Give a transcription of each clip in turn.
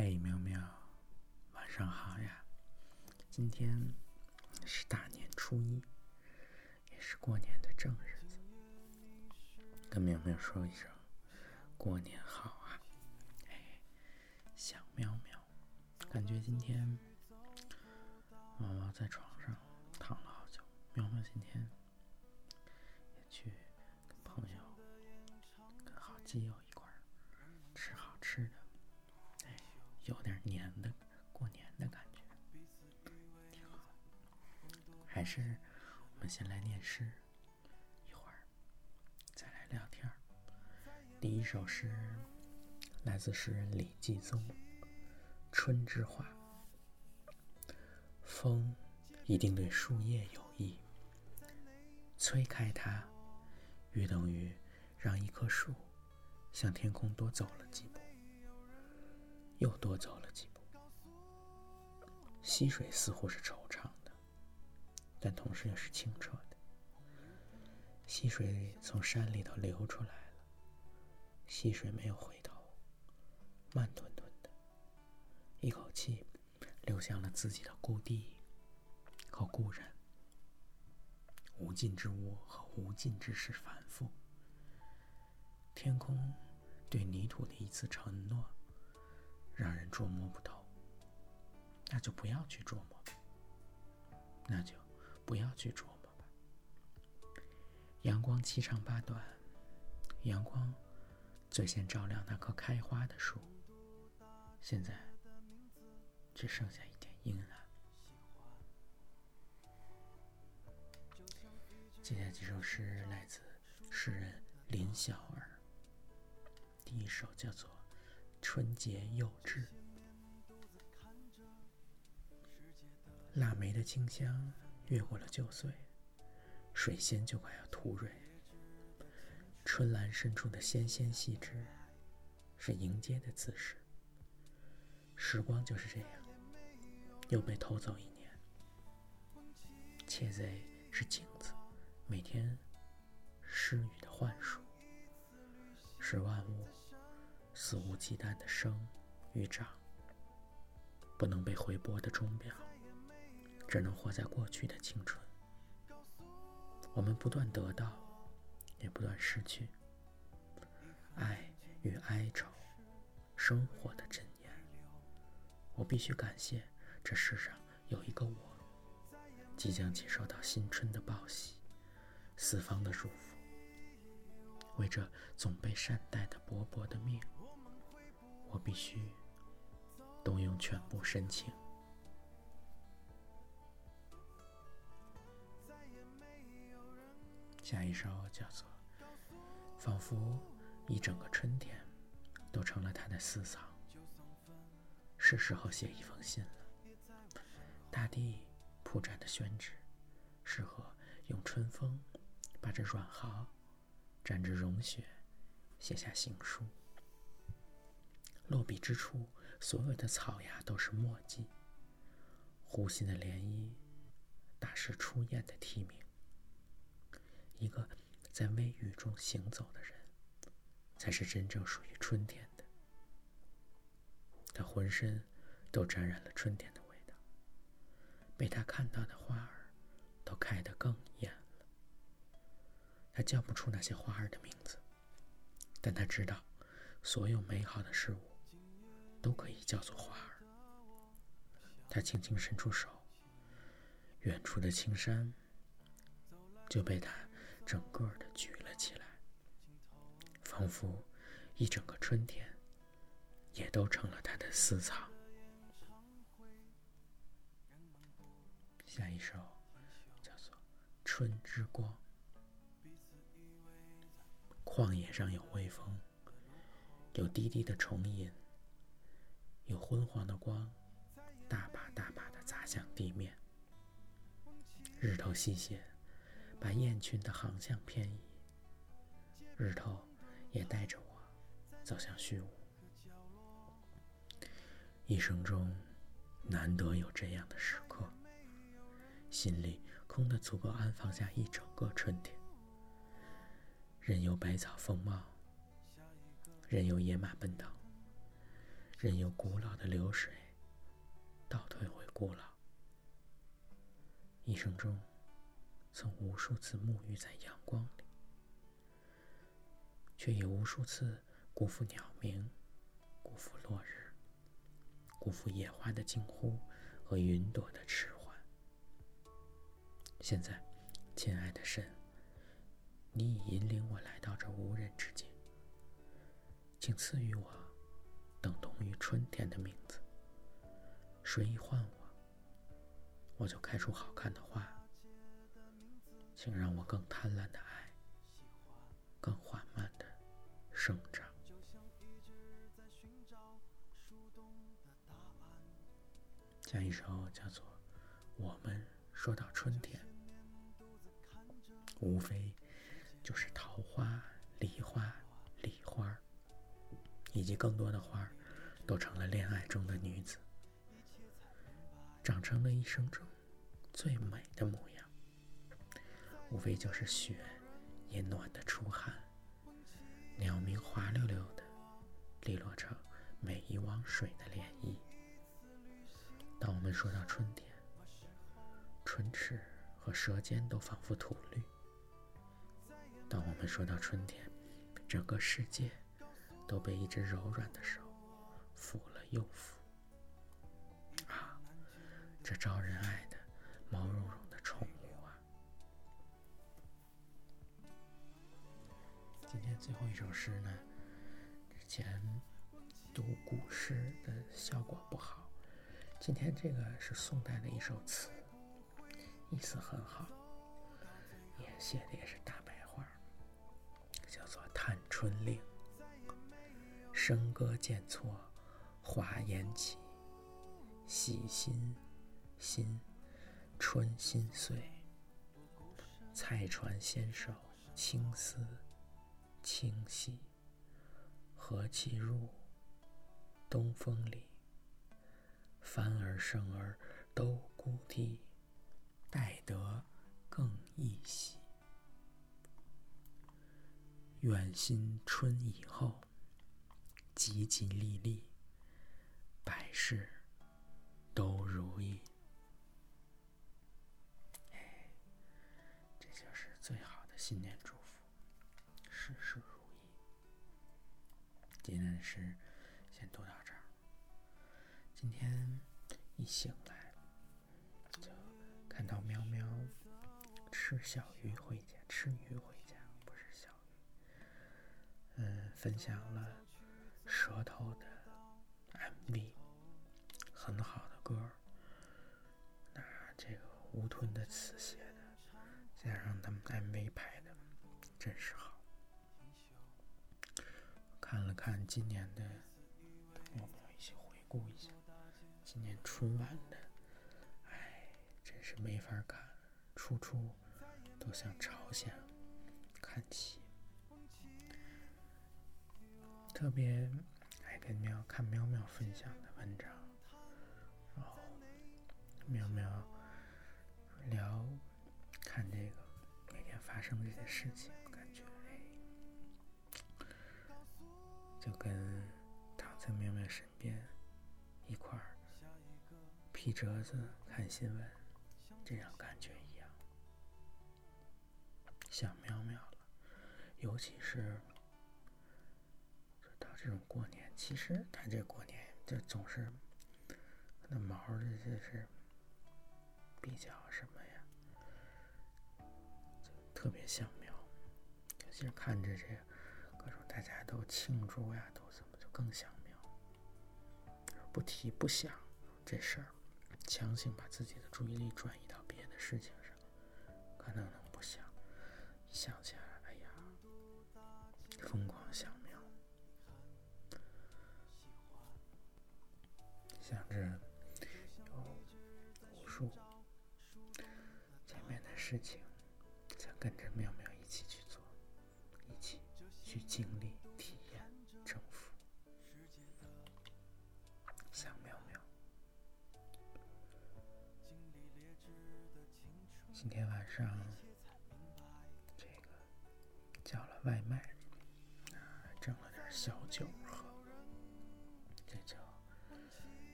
嘿，喵喵，晚上好呀！今天是大年初一，也是过年的正日子，跟喵喵说一声过年好啊！哎，想喵喵，感觉今天毛毛在床上躺了好久，喵喵今天也去跟朋友、跟好基友有点年的过年的感觉，挺好。还是我们先来念诗，一会儿再来聊天第一首诗来自诗人李继宗，《春之画》。风一定对树叶有益，吹开它，约等于让一棵树向天空多走了几步。又多走了几步。溪水似乎是惆怅的，但同时也是清澈的。溪水从山里头流出来了，溪水没有回头，慢吞吞的，一口气流向了自己的故地和故人。无尽之物和无尽之事反复。天空对泥土的一次承诺。让人捉摸不透，那就不要去琢磨。那就不要去琢磨吧。阳光七长八短，阳光最先照亮那棵开花的树。现在只剩下一点阴暗。接下来几首诗来自诗人林小儿。第一首叫做。春节又至，腊梅的清香越过了旧岁，水仙就快要吐蕊。春兰深处的纤纤细枝，是迎接的姿势。时光就是这样，又被偷走一年。窃贼是镜子，每天施雨的幻术，是万物。肆无忌惮的生与长，不能被回拨的钟表，只能活在过去的青春。我们不断得到，也不断失去。爱与哀愁，生活的箴言。我必须感谢这世上有一个我，即将接受到新春的报喜，四方的祝福。为这总被善待的薄薄的命。我必须动用全部深情。下一首叫做“仿佛一整个春天都成了他的私藏”，是时候写一封信了。大地铺展的宣纸，适合用春风把这软毫蘸着融雪，写下行书。落笔之处，所有的草芽都是墨迹。湖心的涟漪，大师初雁的啼鸣。一个在微雨中行走的人，才是真正属于春天的。他浑身都沾染了春天的味道。被他看到的花儿，都开得更艳了。他叫不出那些花儿的名字，但他知道，所有美好的事物。都可以叫做花儿。他轻轻伸出手，远处的青山就被他整个的举了起来，仿佛一整个春天也都成了他的私藏。下一首叫做《春之光》。旷野上有微风，有低低的虫吟。有昏黄的光，大把大把的砸向地面。日头西斜，把雁群的航向偏移。日头也带着我走向虚无。一生中难得有这样的时刻，心里空的足够安放下一整个春天。任由百草丰茂，任由野马奔腾。任由古老的流水倒退回古老。一生中，曾无数次沐浴在阳光里，却也无数次辜负鸟鸣，辜负落日，辜负野花的惊呼和云朵的迟缓。现在，亲爱的神，你已引领我来到这无人之境，请赐予我。等同于春天的名字，谁一唤我，我就开出好看的花。请让我更贪婪的爱，更缓慢的生长。下一首叫做《我们说到春天》，无非就是桃花、梨花、梨花。以及更多的花，都成了恋爱中的女子，长成了一生中最美的模样。无非就是雪也暖得出汗，鸟鸣滑溜溜的，利落成每一汪水的涟漪。当我们说到春天，唇齿和舌尖都仿佛吐绿。当我们说到春天，整个世界。都被一只柔软的手抚了又抚。啊，这招人爱的毛茸茸的宠物啊！今天最后一首诗呢，之前读古诗的效果不好，今天这个是宋代的一首词，意思很好，也写的也是大白话，叫做《探春令》。笙歌渐错，华烟起。喜心心，春心碎。菜船纤手，青丝清细。和气入，东风里。帆儿生儿都孤地，待得更一喜。愿新春以后。吉吉利利，百事都如意。哎，这就是最好的新年祝福，事事如意。今天的诗先读到这儿。今天一醒来，就看到喵喵吃小鱼回家，吃鱼回家，不是小鱼。嗯，分享了。舌头的 MV，很好的歌那这个吴吞的词写的，加上他们 MV 拍的，真是好。看了看今年的，我们要一起回顾一下今年春晚的，哎，真是没法看，处处都向朝鲜看齐。特别爱跟喵看喵喵分享的文章，喵喵聊看这个每天发生这些事情，感觉哎，就跟躺在喵喵身边一块儿皮折子看新闻，这样感觉一样，想喵喵了，尤其是到。这种过年，其实他这过年就总是那毛的，就是比较什么呀，就特别像喵。尤其是看着这各种大家都庆祝呀，都怎么就更像喵。不提不想这事儿，强行把自己的注意力转移到别的事情上，可能能不想，一想起来，哎呀，疯狂想。想着事情，想跟着妙妙一起去做，一起去经历、体验、征服。想妙妙。今天晚上这个叫了外卖，啊，整了点小酒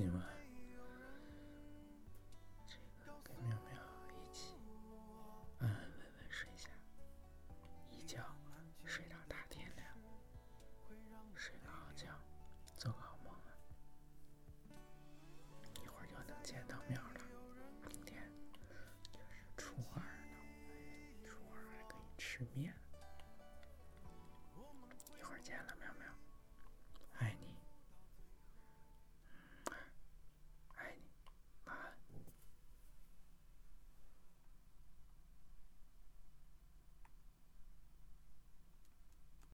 今晚，这个跟喵喵一起安安稳稳睡下，一觉睡到大天亮，睡个好觉，做个好梦啊！一会儿就能见到喵了。明天就是初二了，初二还可以吃面。